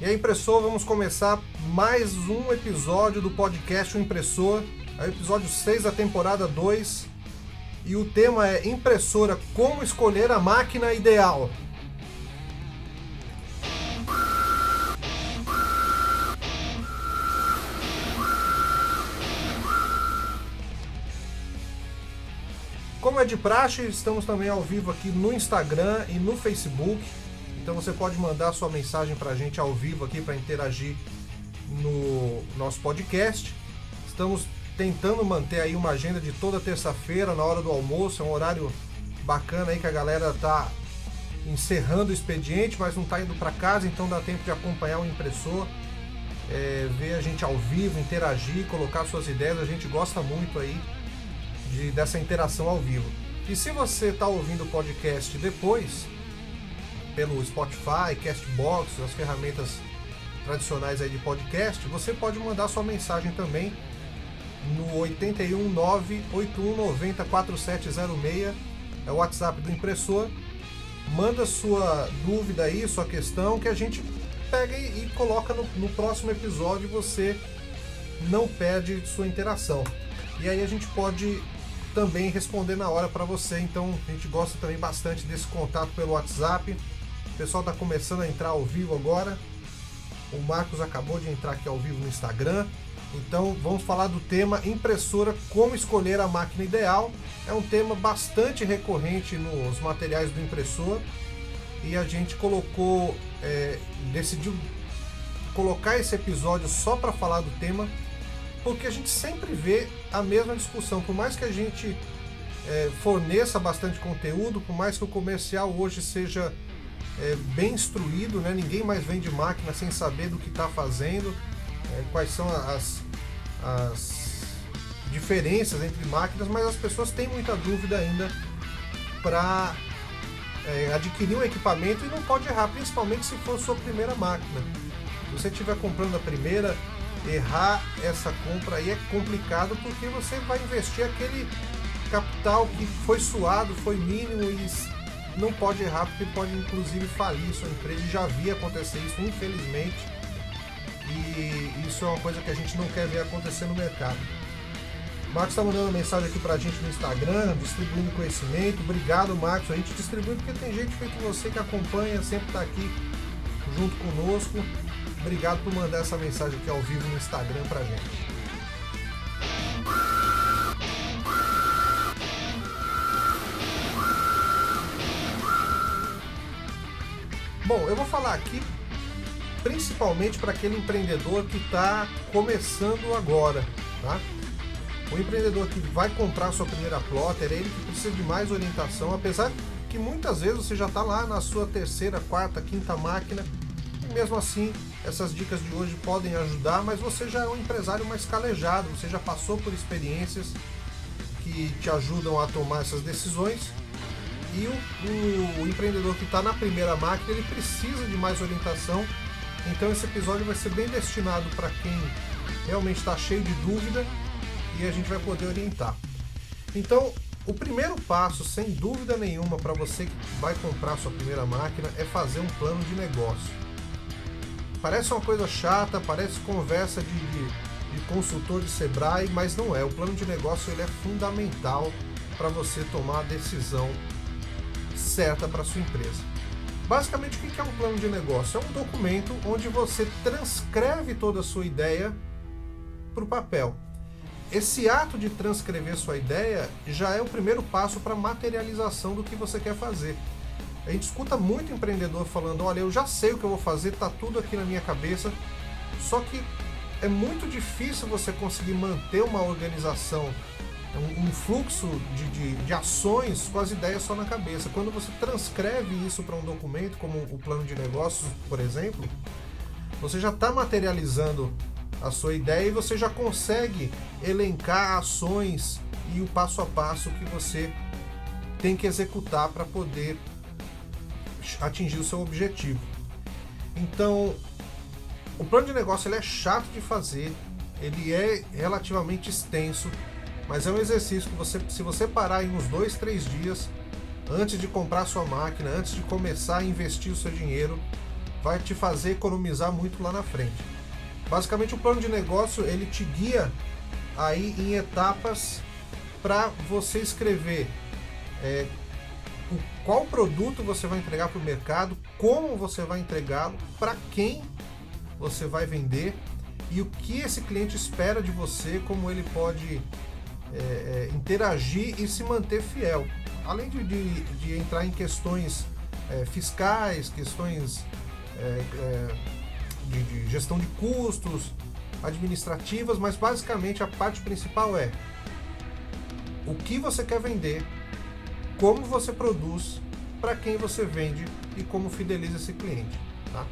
E aí, impressor, vamos começar mais um episódio do podcast O Impressor, é o episódio 6 da temporada 2. E o tema é impressora, como escolher a máquina ideal. Como é de praxe, estamos também ao vivo aqui no Instagram e no Facebook. Então você pode mandar sua mensagem para a gente ao vivo aqui para interagir no nosso podcast. Estamos tentando manter aí uma agenda de toda terça-feira na hora do almoço, é um horário bacana aí que a galera tá encerrando o expediente, mas não está indo para casa, então dá tempo de acompanhar o impressor, é, ver a gente ao vivo, interagir, colocar suas ideias. A gente gosta muito aí de, dessa interação ao vivo. E se você está ouvindo o podcast depois, pelo Spotify, Castbox, as ferramentas tradicionais aí de podcast, você pode mandar sua mensagem também no 819-8190-4706, é o WhatsApp do impressor. Manda sua dúvida aí, sua questão, que a gente pega e, coloca no, no próximo episódio você não perde sua interação. E aí a gente pode também responder na hora para você. Então a gente gosta também bastante desse contato pelo WhatsApp. Pessoal está começando a entrar ao vivo agora. O Marcos acabou de entrar aqui ao vivo no Instagram. Então vamos falar do tema impressora, como escolher a máquina ideal. É um tema bastante recorrente nos materiais do impressor e a gente colocou, é, decidiu colocar esse episódio só para falar do tema, porque a gente sempre vê a mesma discussão. Por mais que a gente é, forneça bastante conteúdo, por mais que o comercial hoje seja é, bem instruído, né? ninguém mais vende máquina sem saber do que está fazendo, é, quais são as, as diferenças entre máquinas, mas as pessoas têm muita dúvida ainda para é, adquirir um equipamento e não pode errar, principalmente se for sua primeira máquina. Se você estiver comprando a primeira, errar essa compra aí é complicado porque você vai investir aquele capital que foi suado, foi mínimo e não pode errar porque pode inclusive falir sua empresa. Já vi acontecer isso, infelizmente. E isso é uma coisa que a gente não quer ver acontecer no mercado. Marcos está mandando mensagem aqui para a gente no Instagram, distribuindo conhecimento. Obrigado, Marcos. A gente distribui porque tem gente feito você que acompanha, sempre está aqui junto conosco. Obrigado por mandar essa mensagem aqui ao vivo no Instagram para a gente. Bom, eu vou falar aqui principalmente para aquele empreendedor que está começando agora, tá? O empreendedor que vai comprar sua primeira plotter, é ele que precisa de mais orientação, apesar que muitas vezes você já está lá na sua terceira, quarta, quinta máquina, e mesmo assim essas dicas de hoje podem ajudar, mas você já é um empresário mais calejado, você já passou por experiências que te ajudam a tomar essas decisões. E o, o, empreendedor que está na primeira máquina, ele precisa de mais orientação então esse episódio vai ser bem destinado para quem realmente está cheio de dúvida e a gente vai poder orientar. Então, o primeiro passo, sem dúvida nenhuma, para você que vai comprar sua primeira máquina é fazer um plano de negócio. Parece uma coisa chata, parece conversa de, de, de consultor de Sebrae, mas não é. O plano de negócio ele é fundamental para você tomar a decisão certa para sua empresa. Basicamente, o que é um plano de negócio? É um documento onde você transcreve toda a sua ideia para o papel. Esse ato de transcrever sua ideia já é o primeiro passo para a materialização do que você quer fazer. A gente escuta muito empreendedor falando: olha, eu já sei o que eu vou fazer, está tudo aqui na minha cabeça. Só que é muito difícil você conseguir manter uma organização um, um fluxo de, de, de, ações com as ideias só na cabeça. Quando você transcreve isso para um documento, como o plano de negócios, por exemplo, você já está materializando a sua ideia e você já consegue elencar ações e o passo a passo que você tem que executar para poder atingir o seu objetivo. Então, o plano de negócio ele é chato de fazer, ele é relativamente extenso, mas é um exercício que você, se você parar em uns dois, três dias, antes de comprar sua máquina, antes de começar a investir o seu dinheiro, vai te fazer economizar muito lá na frente. Basicamente, o plano de negócio ele te guia aí em etapas para você escrever é, qual produto você vai entregar para o mercado, como você vai entregá-lo, para quem você vai vender e o que esse cliente espera de você, como ele pode é, é, interagir e se manter fiel. Além de, de, de entrar em questões é, fiscais, questões é, é, de, de gestão de custos, administrativas, mas basicamente a parte principal é o que você quer vender, como você produz, para quem você vende e como fideliza esse cliente. Tá?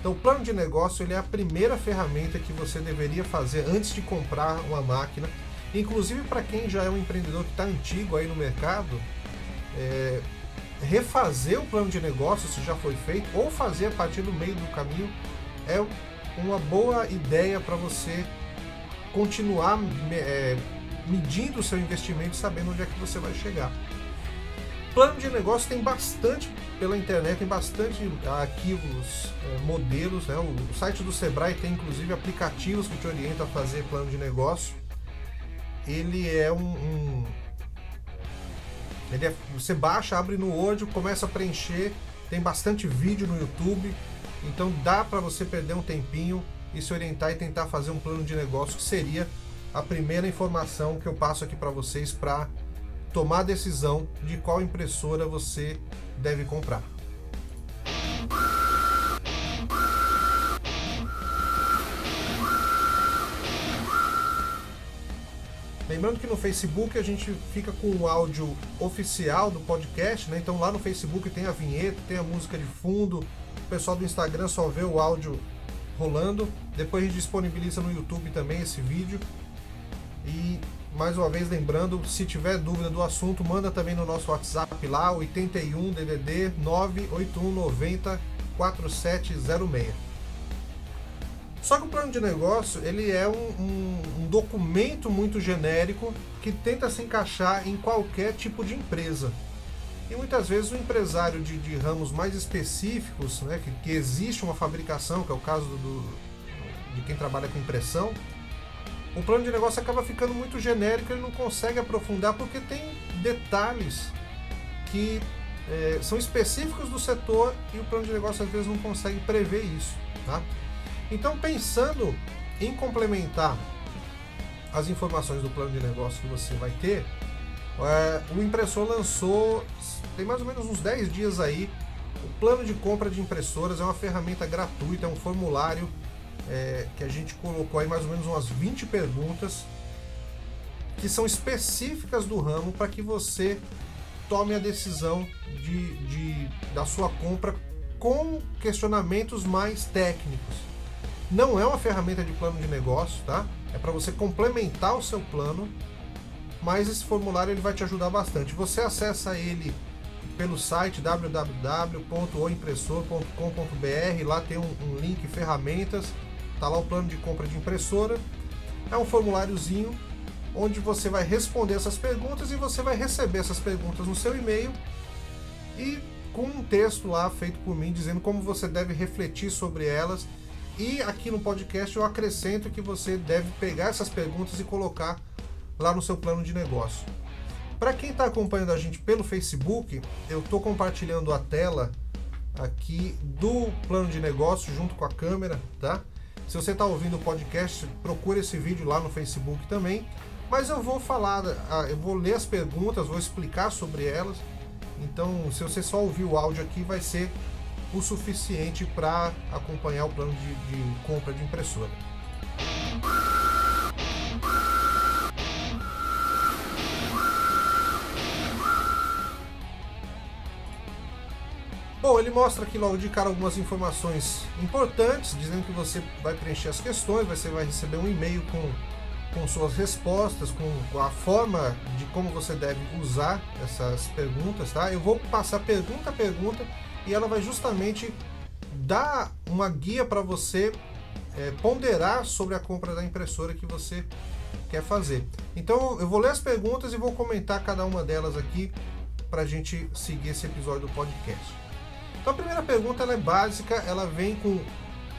Então, o plano de negócio ele é a primeira ferramenta que você deveria fazer antes de comprar uma máquina. Inclusive para quem já é um empreendedor que está antigo aí no mercado, é, refazer o plano de negócio se já foi feito ou fazer a partir do meio do caminho é uma boa ideia para você continuar é, medindo o seu investimento sabendo onde é que você vai chegar. Plano de negócio tem bastante pela internet, tem bastante arquivos, é, modelos. Né? O, o, site do Sebrae tem inclusive aplicativos que te orientam a fazer plano de negócio. Ele é um. um ele é, você baixa, abre no Word, começa a preencher. Tem bastante vídeo no YouTube. Então dá para você perder um tempinho e se orientar e tentar fazer um plano de negócio que seria a primeira informação que eu passo aqui para vocês para tomar a decisão de qual impressora você deve comprar. Lembrando que no Facebook a gente fica com o áudio oficial do podcast, né? Então lá no Facebook tem a vinheta, tem a música de fundo. O pessoal do Instagram só vê o áudio rolando. Depois a gente disponibiliza no YouTube também esse vídeo. E mais uma vez lembrando, se tiver dúvida do assunto, manda também no nosso WhatsApp lá, 81 DDD 98190 4706. Só que o plano de negócio ele é um, um, um, documento muito genérico que tenta se encaixar em qualquer tipo de empresa. E muitas vezes o empresário de, de ramos mais específicos, né, que, que, existe uma fabricação, que é o caso do, de quem trabalha com impressão, o plano de negócio acaba ficando muito genérico, ele não consegue aprofundar porque tem detalhes que é, são específicos do setor e o plano de negócio às vezes não consegue prever isso. Tá? Então, pensando em complementar as informações do plano de negócio que você vai ter, é, o impressor lançou, tem mais ou menos uns 10 dias aí, o plano de compra de impressoras é uma ferramenta gratuita, é um formulário é, que a gente colocou aí mais ou menos umas 20 perguntas que são específicas do ramo para que você tome a decisão de, de, da sua compra com questionamentos mais técnicos. Não é uma ferramenta de plano de negócio, tá? É para você complementar o seu plano, mas esse formulário ele vai te ajudar bastante. Você acessa ele pelo site www.oimpressor.com.br, lá tem um, um link ferramentas Tá lá o plano de compra de impressora. É um formuláriozinho onde você vai responder essas perguntas e você vai receber essas perguntas no seu e-mail e com um texto lá feito por mim dizendo como você deve refletir sobre elas. E aqui no podcast eu acrescento que você deve pegar essas perguntas e colocar lá no seu plano de negócio. Para quem está acompanhando a gente pelo Facebook, eu estou compartilhando a tela aqui do plano de negócio junto com a câmera, tá? Se você está ouvindo o podcast, procure esse vídeo lá no Facebook também. Mas eu vou falar, eu vou ler as perguntas, vou explicar sobre elas. Então, se você só ouvir o áudio aqui, vai ser o suficiente para acompanhar o plano de, de compra de impressora. Bom, ele mostra aqui logo de cara algumas informações importantes, dizendo que você vai preencher as questões, você vai receber um e-mail com, com suas respostas, com, a forma de como você deve usar essas perguntas, tá? Eu vou passar pergunta a pergunta e ela vai justamente dar uma guia para você é, ponderar sobre a compra da impressora que você quer fazer. Então eu vou ler as perguntas e vou comentar cada uma delas aqui para a gente seguir esse episódio do podcast. Então a primeira pergunta ela é básica, ela vem com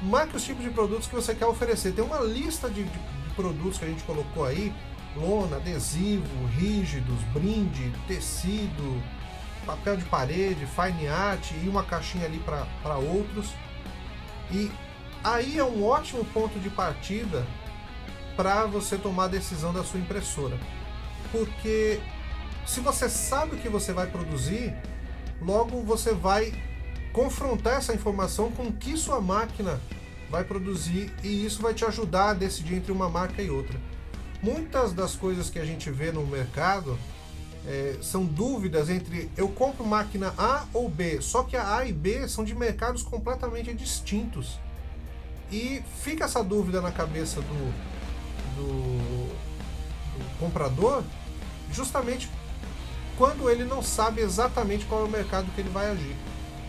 marque os tipos de produtos que você quer oferecer. Tem uma lista de, de, de produtos que a gente colocou aí, lona, adesivo, rígidos, brinde, tecido, papel de parede, fine art e uma caixinha ali para outros. E aí é um ótimo ponto de partida para você tomar a decisão da sua impressora. Porque se você sabe o que você vai produzir, logo você vai confrontar essa informação com o que sua máquina vai produzir e isso vai te ajudar a decidir entre uma marca e outra. Muitas das coisas que a gente vê no mercado é, são dúvidas entre eu compro máquina A ou B, só que a A e B são de mercados completamente distintos. E fica essa dúvida na cabeça do, do, do comprador justamente quando ele não sabe exatamente qual é o mercado que ele vai agir.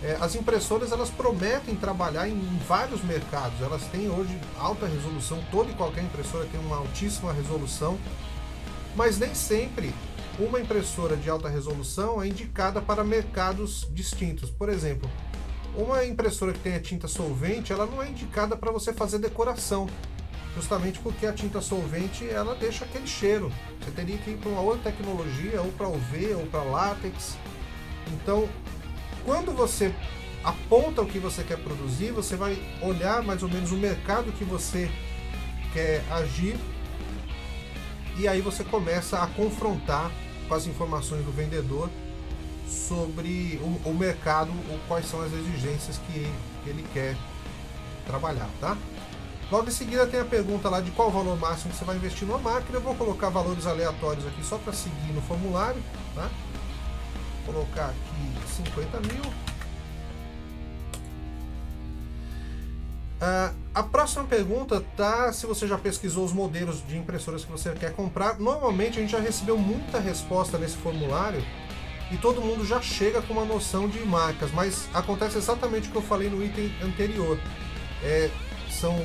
É, as impressoras elas prometem trabalhar em, em, vários mercados. Elas têm hoje alta resolução, toda e qualquer impressora tem uma altíssima resolução, mas nem sempre uma impressora de alta resolução é indicada para mercados distintos. Por exemplo, uma impressora que tenha tinta solvente, ela não é indicada para você fazer decoração, justamente porque a tinta solvente ela deixa aquele cheiro. Você teria que ir para uma outra tecnologia, ou para UV, ou para látex. Então, quando você aponta o que você quer produzir, você vai olhar mais ou menos o mercado que você quer agir e aí você começa a confrontar com as informações do vendedor sobre o, o mercado ou quais são as exigências que, que ele quer trabalhar, tá? Logo em seguida tem a pergunta lá de qual valor máximo você vai investir numa máquina. Eu vou colocar valores aleatórios aqui só para seguir no formulário, tá? Vou colocar aqui 50 mil. Uh, a próxima pergunta tá se você já pesquisou os modelos de impressoras que você quer comprar. Normalmente a gente já recebeu muita resposta nesse formulário e todo mundo já chega com uma noção de marcas, mas acontece exatamente o que eu falei no item anterior. É, são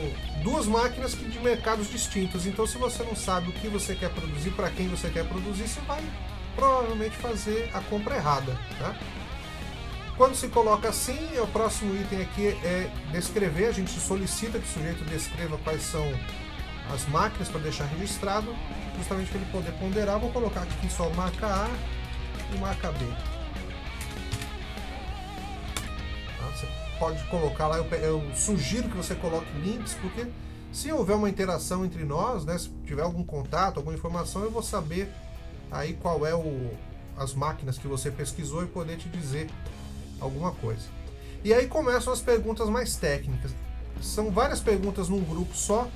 duas máquinas de mercados distintos. Então, se você não sabe o que você quer produzir, para quem você quer produzir, você vai provavelmente fazer a compra errada. Tá? Quando se coloca assim, o próximo item aqui é descrever. A gente solicita que o sujeito descreva quais são as máquinas para deixar registrado, justamente para ele poder ponderar. Vou colocar aqui só marca A e marca B. Tá? Você pode colocar lá, eu, eu sugiro que você coloque links, porque se houver uma interação entre nós, né, se tiver algum contato, alguma informação, eu vou saber aí qual é o, as máquinas que você pesquisou e poder te dizer alguma coisa. E aí começam as perguntas mais técnicas. São várias perguntas num grupo só.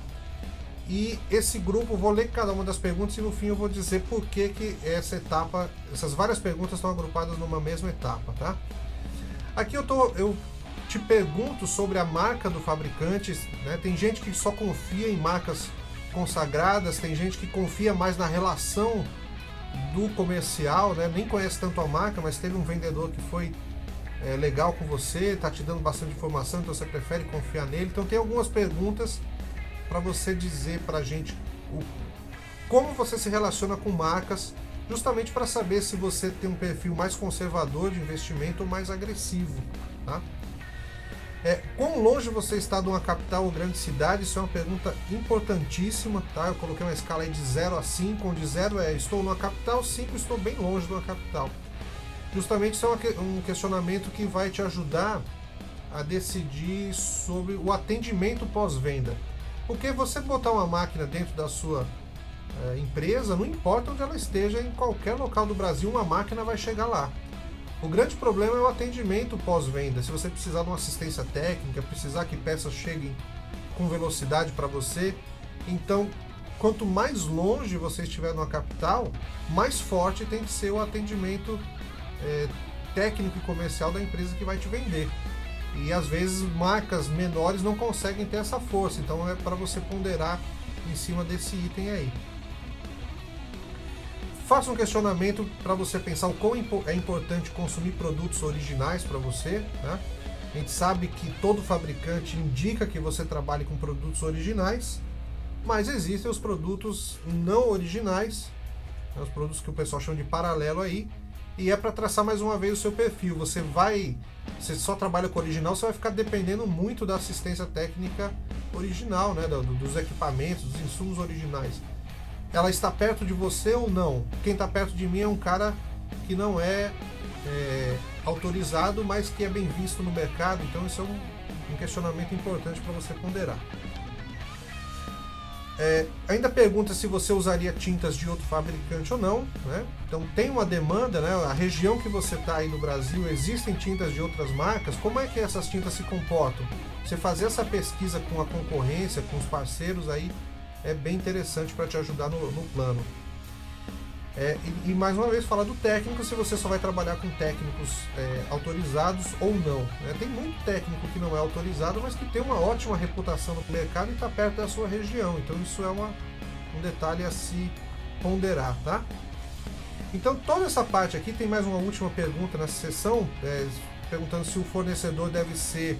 E esse grupo, vou ler cada uma das perguntas e no fim eu vou dizer por que, que essa etapa, essas várias perguntas estão agrupadas numa mesma etapa, tá? Aqui eu, tô, eu te pergunto sobre a marca do fabricante, né? Tem gente que só confia em marcas consagradas, tem gente que confia mais na relação do comercial, né? Nem conhece tanto a marca, mas teve um vendedor que foi é, legal com você, tá te dando bastante informação, então você prefere confiar nele. Então tem algumas perguntas para você dizer para a gente o, como você se relaciona com marcas, justamente para saber se você tem um perfil mais conservador de investimento ou mais agressivo, tá? É, quão longe você está de uma capital ou grande cidade? Isso é uma pergunta importantíssima, tá? Eu coloquei uma escala de 0 a 5, onde 0 é estou numa capital, 5 estou bem longe de uma capital. Justamente isso é um questionamento que vai te ajudar a decidir sobre o atendimento pós-venda. Porque você botar uma máquina dentro da sua é, empresa, não importa onde ela esteja, em qualquer local do Brasil, uma máquina vai chegar lá. O grande problema é o atendimento pós-venda. Se você precisar de uma assistência técnica, precisar que peças cheguem com velocidade para você, então quanto mais longe você estiver numa capital, mais forte tem que ser o atendimento é, técnico e comercial da empresa que vai te vender. E às vezes marcas menores não conseguem ter essa força, então é para você ponderar em cima desse item aí. Faça um questionamento para você pensar o quão é importante consumir produtos originais para você. Né? A gente sabe que todo fabricante indica que você trabalhe com produtos originais, mas existem os produtos não originais, né? os produtos que o pessoal chama de paralelo aí, E é para traçar mais uma vez o seu perfil. Você vai, você só trabalha com original, você vai ficar dependendo muito da assistência técnica original, né, dos equipamentos, dos insumos originais. Ela está perto de você ou não? Quem está perto de mim é um cara que não é, é autorizado, mas que é bem visto no mercado. Então isso é um, um questionamento importante para você ponderar. É, ainda pergunta se você usaria tintas de outro fabricante ou não. Né? Então tem uma demanda, né? a região que você está aí no Brasil, existem tintas de outras marcas. Como é que essas tintas se comportam? Você fazer essa pesquisa com a concorrência, com os parceiros aí, é bem interessante para te ajudar no, no plano. É, e, e, mais uma vez falar do técnico, se você só vai trabalhar com técnicos é, autorizados ou não. Né? Tem muito técnico que não é autorizado, mas que tem uma ótima reputação no mercado e está perto da sua região. Então isso é uma, um detalhe a se ponderar, tá? Então toda essa parte aqui tem mais uma última pergunta nessa sessão, é, perguntando se o fornecedor deve ser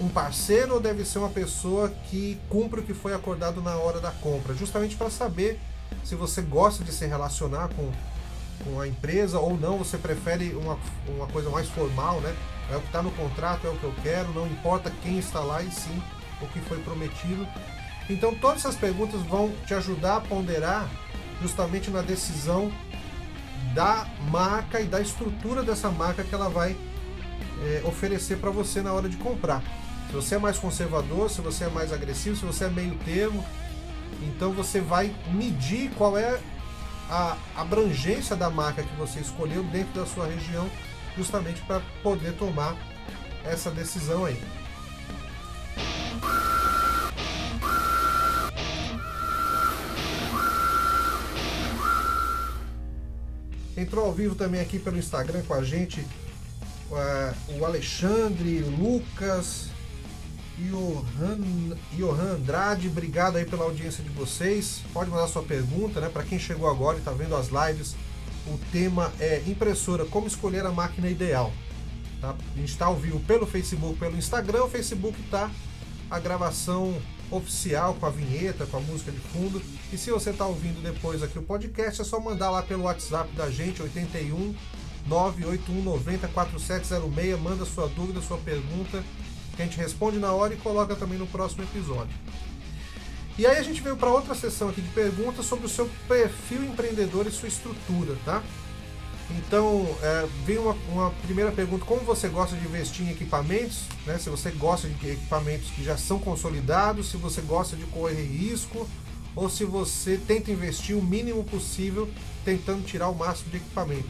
um parceiro ou deve ser uma pessoa que cumpre o que foi acordado na hora da compra, justamente para saber se você gosta de se relacionar com, com a empresa ou não, você prefere uma, uma coisa mais formal, né? É o que está no contrato, é o que eu quero, não importa quem está lá e sim o que foi prometido. Então todas essas perguntas vão te ajudar a ponderar justamente na decisão da marca e da estrutura dessa marca que ela vai é, oferecer para você na hora de comprar. Se você é mais conservador, se você é mais agressivo, se você é meio termo, então você vai medir qual é a abrangência da marca que você escolheu dentro da sua região, justamente para poder tomar essa decisão aí. Entrou ao vivo também aqui pelo Instagram com a gente uh, o Alexandre, Lucas, Johan, Johan Andrade, obrigado aí pela audiência de vocês. Pode mandar sua pergunta, né? Para quem chegou agora e está vendo as lives, o tema é impressora, como escolher a máquina ideal. Tá? A gente está ao vivo pelo Facebook, pelo Instagram. O Facebook tá a gravação oficial com a vinheta, com a música de fundo. E se você está ouvindo depois aqui o podcast, é só mandar lá pelo WhatsApp da gente, 81 981 90 4706. Manda sua dúvida, sua pergunta que a gente responde na hora e coloca também no próximo episódio. E aí a gente veio para outra sessão aqui de perguntas sobre o seu perfil empreendedor e sua estrutura, tá? Então, é, veio uma, uma, primeira pergunta: como você gosta de investir em equipamentos? Né? Se você gosta de equipamentos que já são consolidados, se você gosta de correr risco, ou se você tenta investir o mínimo possível tentando tirar o máximo de equipamento.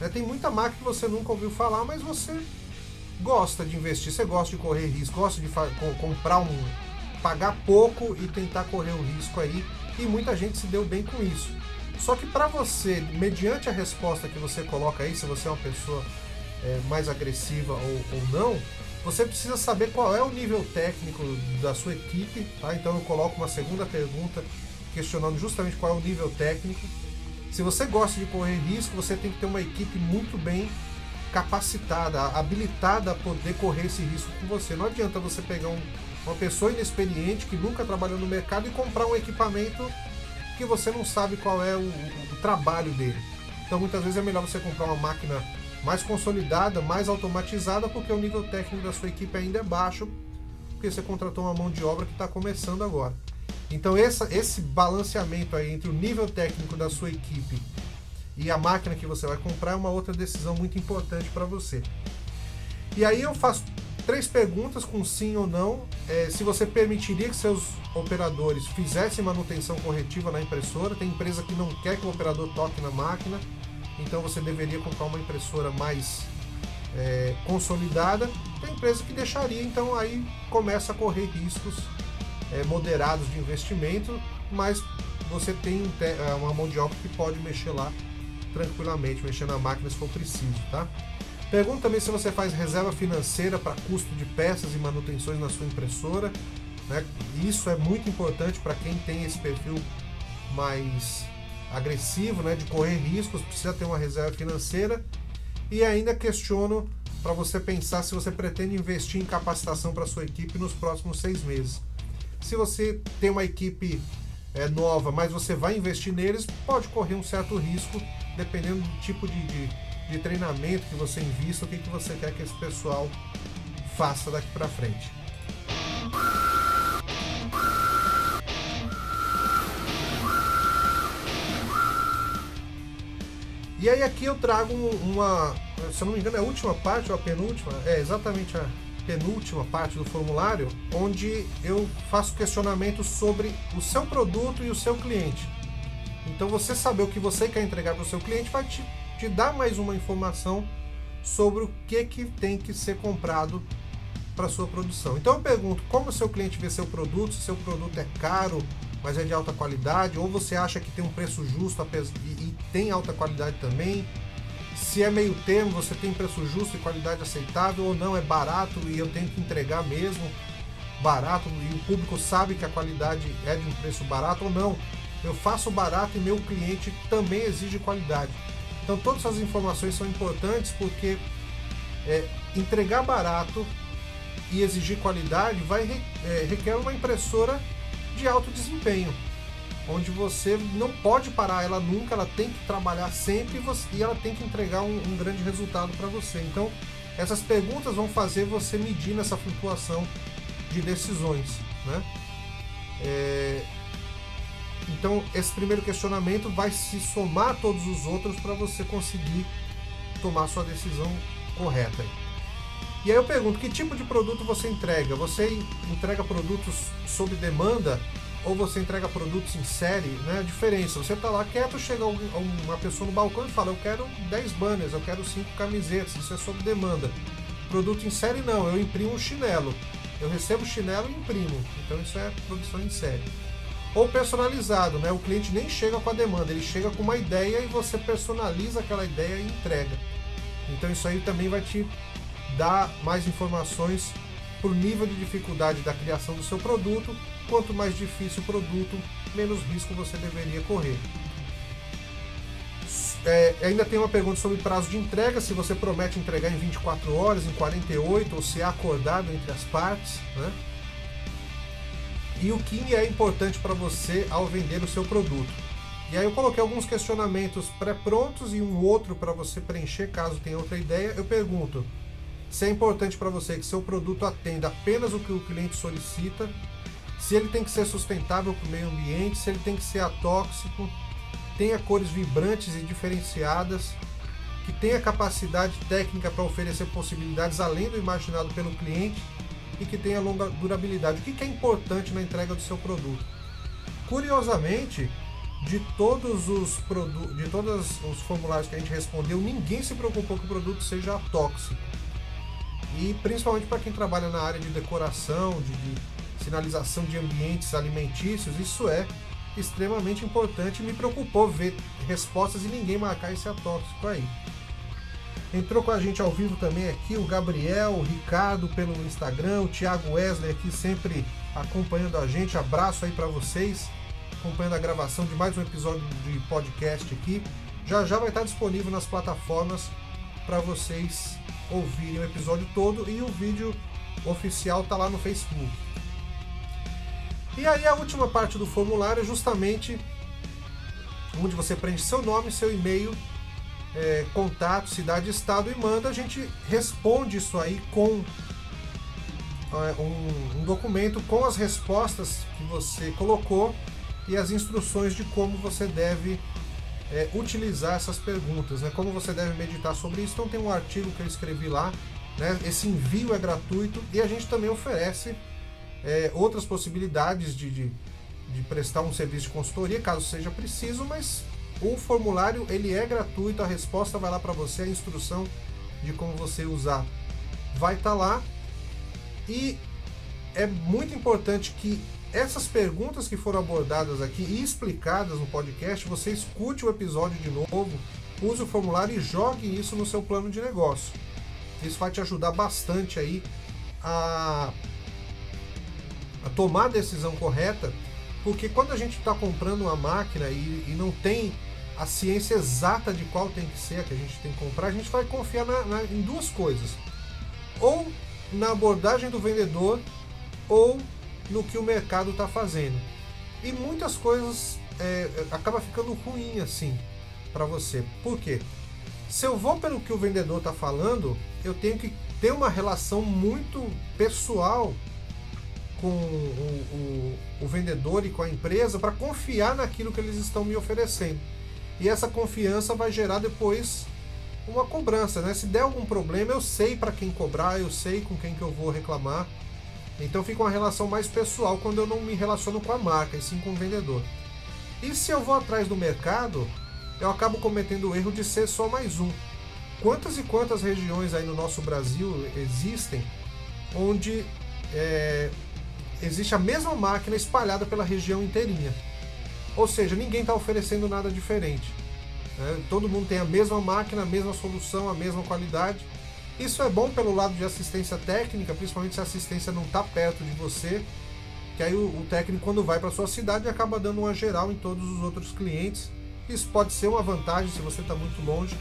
É, tem muita marca que você nunca ouviu falar, mas você gosta de investir, você gosta de correr risco, gosta de comprar um. pagar pouco e tentar correr o risco aí. E muita gente se deu bem com isso. Só que para você, mediante a resposta que você coloca aí, se você é uma pessoa é, mais agressiva ou, ou não, você precisa saber qual é o nível técnico da sua equipe, tá? Então eu coloco uma segunda pergunta questionando justamente qual é o nível técnico. Se você gosta de correr risco, você tem que ter uma equipe muito bem capacitada, habilitada a poder correr esse risco com você. Não adianta você pegar um, uma pessoa inexperiente que nunca trabalhou no mercado e comprar um equipamento que você não sabe qual é o, o trabalho dele. Então muitas vezes é melhor você comprar uma máquina mais consolidada, mais automatizada, porque o nível técnico da sua equipe ainda é baixo, porque você contratou uma mão de obra que está começando agora. Então essa, esse balanceamento aí entre o nível técnico da sua equipe e a máquina que você vai comprar é uma outra decisão muito importante para você. E aí eu faço três perguntas com sim ou não. É, se você permitiria que seus operadores fizessem manutenção corretiva na impressora. Tem empresa que não quer que o operador toque na máquina, então você deveria comprar uma impressora mais é, consolidada. Tem empresa que deixaria, então aí começa a correr riscos é, moderados de investimento, mas você tem uma mão de obra que pode mexer lá tranquilamente, mexendo na máquina se for preciso, tá? Pergunta também se você faz reserva financeira para custo de peças e manutenções na sua impressora. Né? Isso é muito importante para quem tem esse perfil mais agressivo, né? de correr riscos, precisa ter uma reserva financeira. E ainda questiono para você pensar se você pretende investir em capacitação para sua equipe nos próximos seis meses. Se você tem uma equipe é, nova, mas você vai investir neles, pode correr um certo risco dependendo do tipo de, de, de treinamento que você invista, o que, que você quer que esse pessoal faça daqui para frente. E aí aqui eu trago uma, se eu não me engano, é a última parte ou a penúltima, é exatamente a penúltima parte do formulário, onde eu faço questionamentos sobre o seu produto e o seu cliente. Então você saber o que você quer entregar para o seu cliente vai te, te dar mais uma informação sobre o que, que tem que ser comprado para sua produção. Então eu pergunto como o seu cliente vê seu produto, se seu produto é caro, mas é de alta qualidade, ou você acha que tem um preço justo e, e tem alta qualidade também. Se é meio termo, você tem preço justo e qualidade aceitável, ou não, é barato e eu tenho que entregar mesmo barato e o público sabe que a qualidade é de um preço barato ou não. Eu faço barato e meu cliente também exige qualidade. Então todas essas informações são importantes porque é, entregar barato e exigir qualidade vai é, requer uma impressora de alto desempenho, onde você não pode parar ela nunca, ela tem que trabalhar sempre e, você, e ela tem que entregar um, um grande resultado para você. Então essas perguntas vão fazer você medir nessa flutuação de decisões, né? É, então esse primeiro questionamento vai se somar a todos os outros para você conseguir tomar sua decisão correta. E aí eu pergunto, que tipo de produto você entrega? Você entrega produtos sob demanda ou você entrega produtos em série? Né? A diferença, você está lá quieto, chega uma pessoa no balcão e fala, eu quero 10 banners, eu quero 5 camisetas, isso é sob demanda. Produto em série não, eu imprimo um chinelo. Eu recebo chinelo e imprimo. Então isso é produção em série. Ou personalizado, né? O cliente nem chega com a demanda, ele chega com uma ideia e você personaliza aquela ideia e entrega. Então isso aí também vai te dar mais informações por nível de dificuldade da criação do seu produto. Quanto mais difícil o produto, menos risco você deveria correr. É, ainda tem uma pergunta sobre prazo de entrega, se você promete entregar em 24 horas, em 48, ou se é acordado entre as partes, né? E o que é importante para você ao vender o seu produto. E aí eu coloquei alguns questionamentos pré-prontos e um outro para você preencher caso tenha outra ideia. Eu pergunto: se é importante para você que seu produto atenda apenas o que o cliente solicita, se ele tem que ser sustentável para o meio ambiente, se ele tem que ser atóxico, tenha cores vibrantes e diferenciadas, que tenha capacidade técnica para oferecer possibilidades além do imaginado pelo cliente e que tenha longa durabilidade. O que é importante na entrega do seu produto? Curiosamente, de todos os produtos, de todos os formulários que a gente respondeu, ninguém se preocupou que o produto seja tóxico. E principalmente para quem trabalha na área de decoração, de, de, sinalização de ambientes alimentícios, isso é extremamente importante. Me preocupou ver respostas e ninguém marcar esse atóxico aí. Entrou com a gente ao vivo também aqui o Gabriel, o Ricardo pelo Instagram, o Thiago Wesley aqui sempre acompanhando a gente. Abraço aí para vocês, acompanhando a gravação de mais um episódio de podcast aqui. Já já vai estar disponível nas plataformas para vocês ouvirem o episódio todo e o vídeo oficial tá lá no Facebook. E aí a última parte do formulário é justamente onde você preenche seu nome, seu e-mail, é, contato, cidade, estado e manda. A gente responde isso aí com é, um, um documento com as respostas que você colocou e as instruções de como você deve é, utilizar essas perguntas, né? Como você deve meditar sobre isso. Então tem um artigo que eu escrevi lá, né? Esse envio é gratuito e a gente também oferece é, outras possibilidades de, de, de, prestar um serviço de consultoria, caso seja preciso, mas o formulário ele é gratuito, a resposta vai lá para você, a instrução de como você usar vai estar tá lá. E é muito importante que essas perguntas que foram abordadas aqui e explicadas no podcast, você escute o episódio de novo, use o formulário e jogue isso no seu plano de negócio. Isso vai te ajudar bastante aí a, a tomar a decisão correta, porque quando a gente está comprando uma máquina e, e, não tem a ciência exata de qual tem que ser a que a gente tem que comprar, a gente vai confiar na, na, em duas coisas: ou na abordagem do vendedor, ou no que o mercado está fazendo. E muitas coisas é, acaba ficando ruim assim para você. Por quê? Se eu vou pelo que o vendedor está falando, eu tenho que ter uma relação muito pessoal com o, o, o vendedor e com a empresa para confiar naquilo que eles estão me oferecendo. E essa confiança vai gerar depois uma cobrança, né? Se der algum problema, eu sei para quem cobrar, eu sei com quem que eu vou reclamar. Então fica uma relação mais pessoal quando eu não me relaciono com a marca, e sim com o vendedor. E se eu vou atrás do mercado, eu acabo cometendo o erro de ser só mais um. Quantas e quantas regiões aí no nosso Brasil existem onde é, existe a mesma máquina espalhada pela região inteirinha? Ou seja, ninguém está oferecendo nada diferente. Né? Todo mundo tem a mesma máquina, a mesma solução, a mesma qualidade. Isso é bom pelo lado de assistência técnica, principalmente se a assistência não está perto de você, que aí o, o técnico quando vai para sua cidade acaba dando uma geral em todos os outros clientes. Isso pode ser uma vantagem se você está muito longe,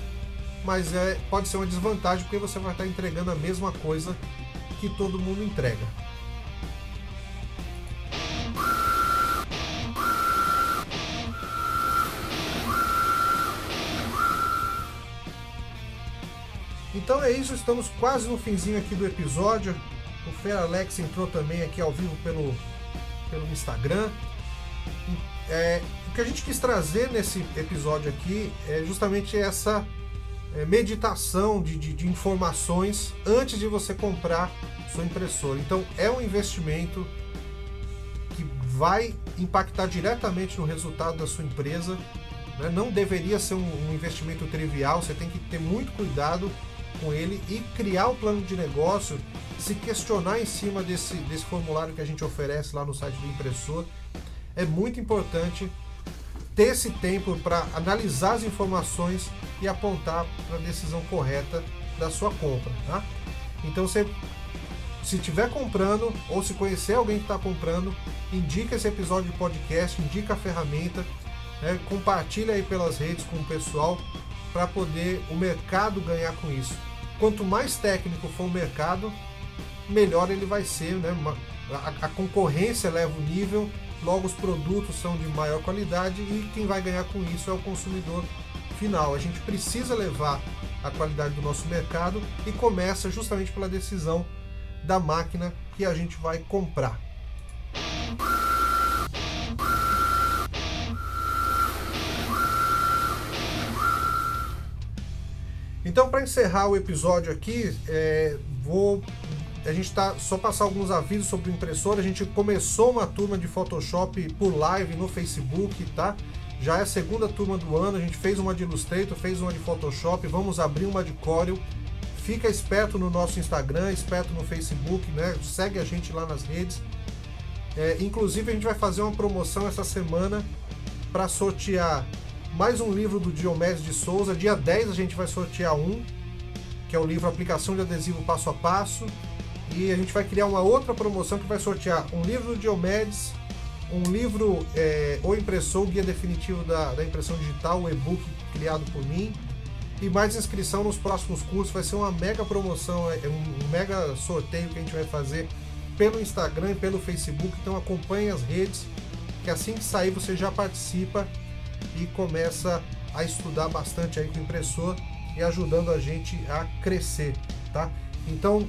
mas é, pode ser uma desvantagem porque você vai estar tá entregando a mesma coisa que todo mundo entrega. Então é isso, estamos quase no finzinho aqui do episódio. O Fer Alex entrou também aqui ao vivo pelo, pelo Instagram. É, o que a gente quis trazer nesse episódio aqui é justamente essa é, meditação de, de, de informações antes de você comprar sua impressora. Então é um investimento que vai impactar diretamente no resultado da sua empresa. Né? Não deveria ser um, um investimento trivial, você tem que ter muito cuidado com ele e criar o plano de negócio, se questionar em cima desse, desse formulário que a gente oferece lá no site do impressor. É muito importante ter esse tempo para analisar as informações e apontar para a decisão correta da sua compra. Tá? Então, você, se estiver comprando ou se conhecer alguém que está comprando, indica esse episódio de podcast, indica a ferramenta, né? compartilha aí pelas redes com o pessoal para poder o mercado ganhar com isso. Quanto mais técnico for o mercado, melhor ele vai ser, né? A, a concorrência leva o nível, logo os produtos são de maior qualidade e quem vai ganhar com isso é o consumidor final. A gente precisa levar a qualidade do nosso mercado e começa justamente pela decisão da máquina que a gente vai comprar. Então, para encerrar o episódio aqui, é, vou a gente está só passar alguns avisos sobre o impressor. A gente começou uma turma de Photoshop por live no Facebook, tá? Já é a segunda turma do ano. A gente fez uma de Illustrator, fez uma de Photoshop. Vamos abrir uma de Corel. Fica esperto no nosso Instagram, esperto no Facebook, né? Segue a gente lá nas redes. É, inclusive, a gente vai fazer uma promoção essa semana para sortear mais um livro do Diomedes de Souza. Dia 10 a gente vai sortear um, que é o livro Aplicação de Adesivo Passo a Passo. E a gente vai criar uma outra promoção que vai sortear um livro do Diomedes, um livro é, O Impressor, o Guia Definitivo da, da Impressão Digital, o e-book criado por mim. E mais inscrição nos próximos cursos. Vai ser uma mega promoção, é um mega sorteio que a gente vai fazer pelo Instagram e pelo Facebook. Então acompanhe as redes, que assim que sair você já participa e começa a estudar bastante aí com o impressor e ajudando a gente a crescer, tá? Então,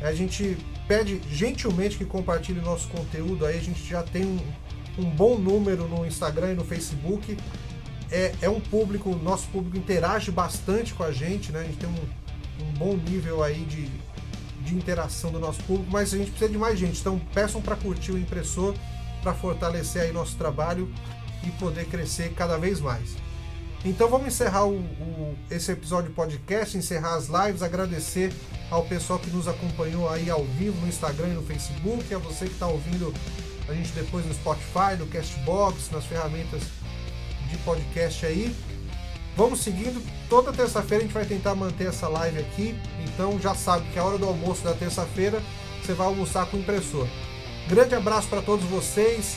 a gente pede gentilmente que compartilhe nosso conteúdo aí, a gente já tem um, um bom número no Instagram e no Facebook. É, é um público, nosso público interage bastante com a gente, né? A gente tem um, um bom nível aí de, de interação do nosso público, mas a gente precisa de mais gente. Então peçam para curtir o impressor, para fortalecer aí nosso trabalho e poder crescer cada vez mais. Então vamos encerrar o, o, esse episódio podcast, encerrar as lives, agradecer ao pessoal que nos acompanhou aí ao vivo no Instagram e no Facebook, a você que está ouvindo a gente depois no Spotify, no Castbox, nas ferramentas de podcast aí. Vamos seguindo, toda terça-feira a gente vai tentar manter essa live aqui, então já sabe que a hora do almoço da terça-feira você vai almoçar com o impressor. Grande abraço para todos vocês,